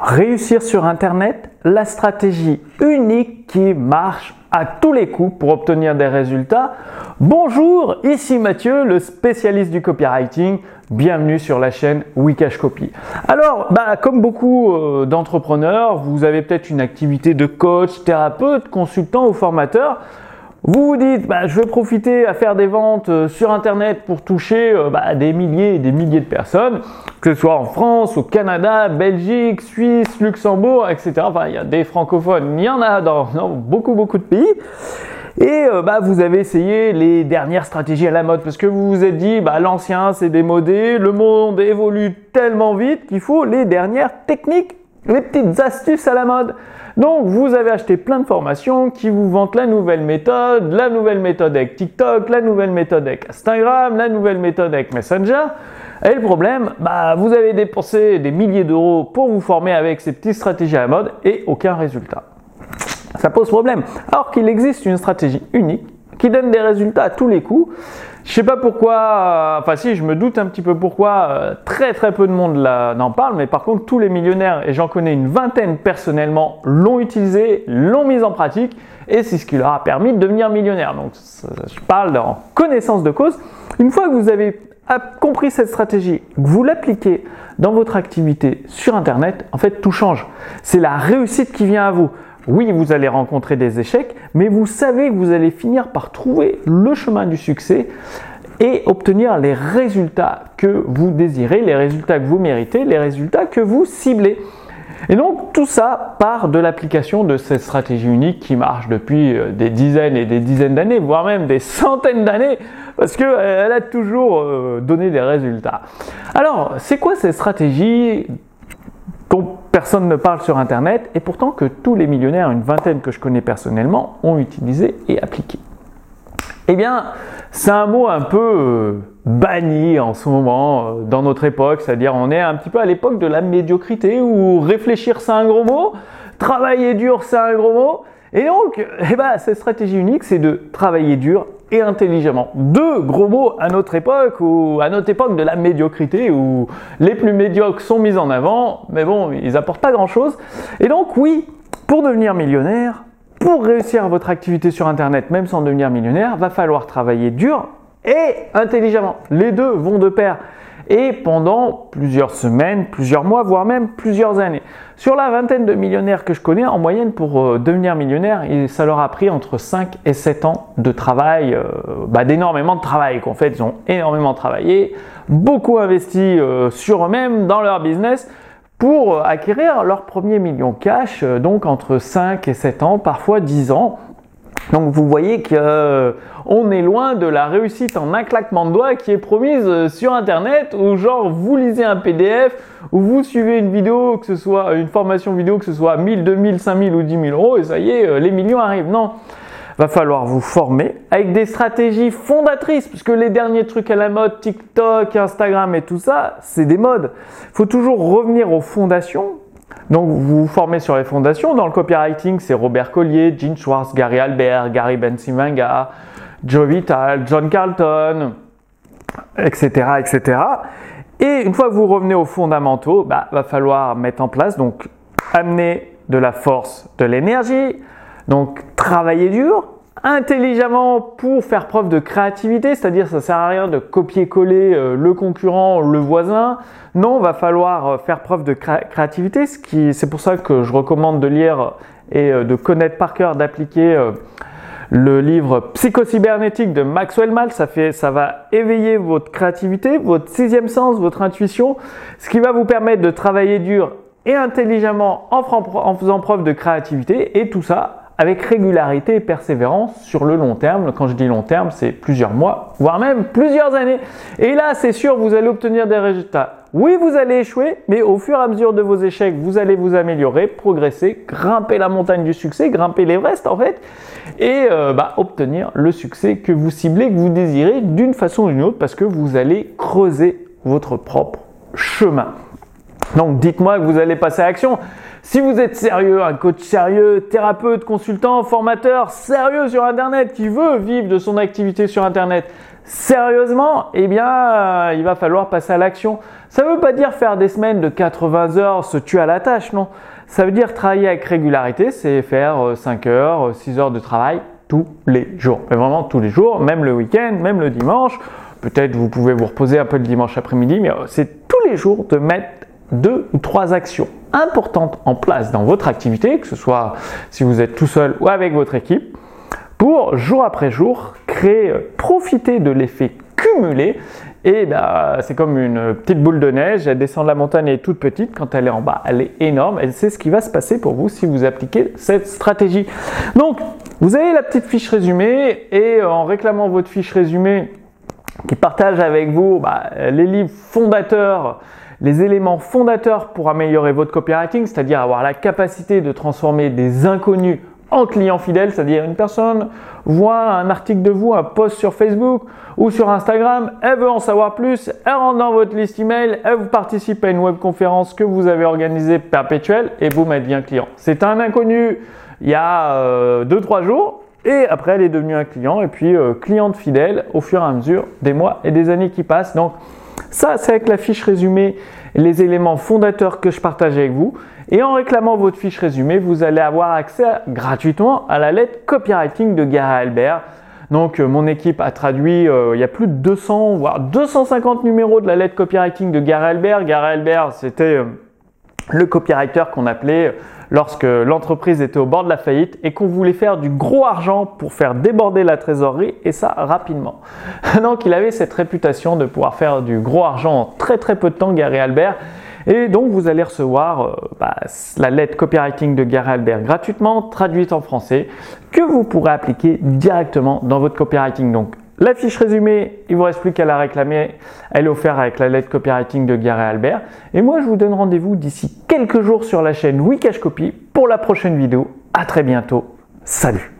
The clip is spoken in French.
Réussir sur Internet, la stratégie unique qui marche à tous les coups pour obtenir des résultats. Bonjour, ici Mathieu, le spécialiste du copywriting. Bienvenue sur la chaîne Wikash Copy. Alors, bah, comme beaucoup euh, d'entrepreneurs, vous avez peut-être une activité de coach, thérapeute, consultant ou formateur. Vous vous dites, bah, je vais profiter à faire des ventes euh, sur Internet pour toucher euh, bah, des milliers et des milliers de personnes, que ce soit en France, au Canada, Belgique, Suisse, Luxembourg, etc. Enfin, il y a des francophones, il y en a dans, beaucoup, beaucoup de pays. Et euh, bah, vous avez essayé les dernières stratégies à la mode parce que vous vous êtes dit, bah, l'ancien c'est démodé, le monde évolue tellement vite qu'il faut les dernières techniques, les petites astuces à la mode. Donc vous avez acheté plein de formations qui vous vantent la nouvelle méthode, la nouvelle méthode avec TikTok, la nouvelle méthode avec Instagram, la nouvelle méthode avec Messenger. Et le problème, bah, vous avez dépensé des milliers d'euros pour vous former avec ces petites stratégies à la mode et aucun résultat. Ça pose problème. Alors qu'il existe une stratégie unique qui donne des résultats à tous les coups. Je sais pas pourquoi, euh, enfin si, je me doute un petit peu pourquoi euh, très très peu de monde n'en parle, mais par contre tous les millionnaires, et j'en connais une vingtaine personnellement, l'ont utilisé, l'ont mise en pratique, et c'est ce qui leur a permis de devenir millionnaire. Donc je parle en connaissance de cause. Une fois que vous avez compris cette stratégie, que vous l'appliquez dans votre activité sur Internet, en fait tout change. C'est la réussite qui vient à vous. Oui, vous allez rencontrer des échecs, mais vous savez que vous allez finir par trouver le chemin du succès et obtenir les résultats que vous désirez, les résultats que vous méritez, les résultats que vous ciblez. Et donc tout ça part de l'application de cette stratégie unique qui marche depuis euh, des dizaines et des dizaines d'années, voire même des centaines d'années, parce qu'elle euh, a toujours euh, donné des résultats. Alors, c'est quoi cette stratégie personne ne parle sur Internet et pourtant que tous les millionnaires, une vingtaine que je connais personnellement, ont utilisé et appliqué. Eh bien, c'est un mot un peu euh, banni en ce moment euh, dans notre époque, c'est-à-dire on est un petit peu à l'époque de la médiocrité où réfléchir c'est un gros mot, travailler dur c'est un gros mot. Et donc, eh ben, cette stratégie unique, c'est de travailler dur et intelligemment. Deux gros mots à notre époque, ou à notre époque de la médiocrité, où les plus médiocres sont mis en avant, mais bon, ils apportent pas grand-chose. Et donc, oui, pour devenir millionnaire, pour réussir votre activité sur Internet, même sans devenir millionnaire, va falloir travailler dur et intelligemment. Les deux vont de pair et pendant plusieurs semaines, plusieurs mois, voire même plusieurs années. Sur la vingtaine de millionnaires que je connais, en moyenne pour euh, devenir millionnaire, ça leur a pris entre 5 et 7 ans de travail, euh, bah, d'énormément de travail. En fait, ils ont énormément travaillé, beaucoup investi euh, sur eux-mêmes, dans leur business pour acquérir leur premier million cash, donc entre 5 et 7 ans, parfois 10 ans. Donc vous voyez qu'on euh, est loin de la réussite en un claquement de doigts qui est promise euh, sur internet où genre vous lisez un PDF ou vous suivez une vidéo, que ce soit une formation vidéo, que ce soit 1000, 2000, 5000 ou 10 000 euros et ça y est, euh, les millions arrivent. Non, va falloir vous former avec des stratégies fondatrices puisque les derniers trucs à la mode, TikTok, Instagram et tout ça, c'est des modes. Faut toujours revenir aux fondations donc vous vous formez sur les fondations. Dans le copywriting, c'est Robert Collier, Gene Schwartz, Gary Albert, Gary Bensimanga, Joe Vital, John Carlton, etc., etc. Et une fois que vous revenez aux fondamentaux, bah, va falloir mettre en place, donc amener de la force, de l'énergie, donc travailler dur, intelligemment pour faire preuve de créativité, c'est-à-dire ça sert à rien de copier-coller euh, le concurrent, le voisin. Non, va falloir euh, faire preuve de créativité, ce qui c'est pour ça que je recommande de lire et euh, de connaître par cœur, d'appliquer le livre Psychocybernétique de Maxwell Maltz. Ça fait, ça va éveiller votre créativité, votre sixième sens, votre intuition, ce qui va vous permettre de travailler dur et intelligemment en faisant preuve de créativité et tout ça avec régularité et persévérance sur le long terme. Quand je dis long terme, c'est plusieurs mois, voire même plusieurs années. Et là, c'est sûr, vous allez obtenir des résultats. Oui, vous allez échouer, mais au fur et à mesure de vos échecs, vous allez vous améliorer, progresser, grimper la montagne du succès, grimper l'Everest en fait, et euh, bah, obtenir le succès que vous ciblez, que vous désirez d'une façon ou d'une autre, parce que vous allez creuser votre propre chemin. Donc dites-moi que vous allez passer à l'action. Si vous êtes sérieux, un coach sérieux, thérapeute, consultant, formateur sérieux sur Internet qui veut vivre de son activité sur Internet, sérieusement, eh bien, euh, il va falloir passer à l'action. Ça ne veut pas dire faire des semaines de 80 heures, se tuer à la tâche, non. Ça veut dire travailler avec régularité, c'est faire 5 heures, 6 heures de travail tous les jours. Mais vraiment tous les jours, même le week-end, même le dimanche. Peut-être vous pouvez vous reposer un peu le dimanche après-midi, mais c'est tous les jours de mettre deux ou trois actions importantes en place dans votre activité, que ce soit si vous êtes tout seul ou avec votre équipe, pour jour après jour créer, profiter de l'effet cumulé. Et bah, c'est comme une petite boule de neige, elle descend de la montagne, elle est toute petite, quand elle est en bas, elle est énorme. Et c'est ce qui va se passer pour vous si vous appliquez cette stratégie. Donc, vous avez la petite fiche résumée et en réclamant votre fiche résumée, qui partage avec vous bah, les livres fondateurs les éléments fondateurs pour améliorer votre copywriting, c'est-à-dire avoir la capacité de transformer des inconnus en clients fidèles, c'est-à-dire une personne voit un article de vous, un post sur Facebook ou sur Instagram, elle veut en savoir plus, elle rentre dans votre liste email, elle vous participe à une webconférence que vous avez organisée perpétuelle et vous elle devient client. C'est un inconnu il y a 2-3 euh, jours et après elle est devenue un client et puis euh, cliente fidèle au fur et à mesure des mois et des années qui passent. Ça, c'est avec la fiche résumée, les éléments fondateurs que je partage avec vous. Et en réclamant votre fiche résumée, vous allez avoir accès gratuitement à la lettre copywriting de Gary Albert. Donc euh, mon équipe a traduit, euh, il y a plus de 200, voire 250 numéros de la lettre copywriting de Gary Albert. Gary Albert, c'était euh, le copywriter qu'on appelait lorsque l'entreprise était au bord de la faillite et qu'on voulait faire du gros argent pour faire déborder la trésorerie et ça rapidement. Donc il avait cette réputation de pouvoir faire du gros argent en très très peu de temps, Gary Albert. Et donc vous allez recevoir euh, bah, la lettre copywriting de Gary Albert gratuitement, traduite en français, que vous pourrez appliquer directement dans votre copywriting. La fiche résumée, il vous reste plus qu'à la réclamer. Elle est offerte avec la lettre copywriting de Gary Albert. Et moi, je vous donne rendez-vous d'ici quelques jours sur la chaîne Wikash Copy pour la prochaine vidéo. À très bientôt. Salut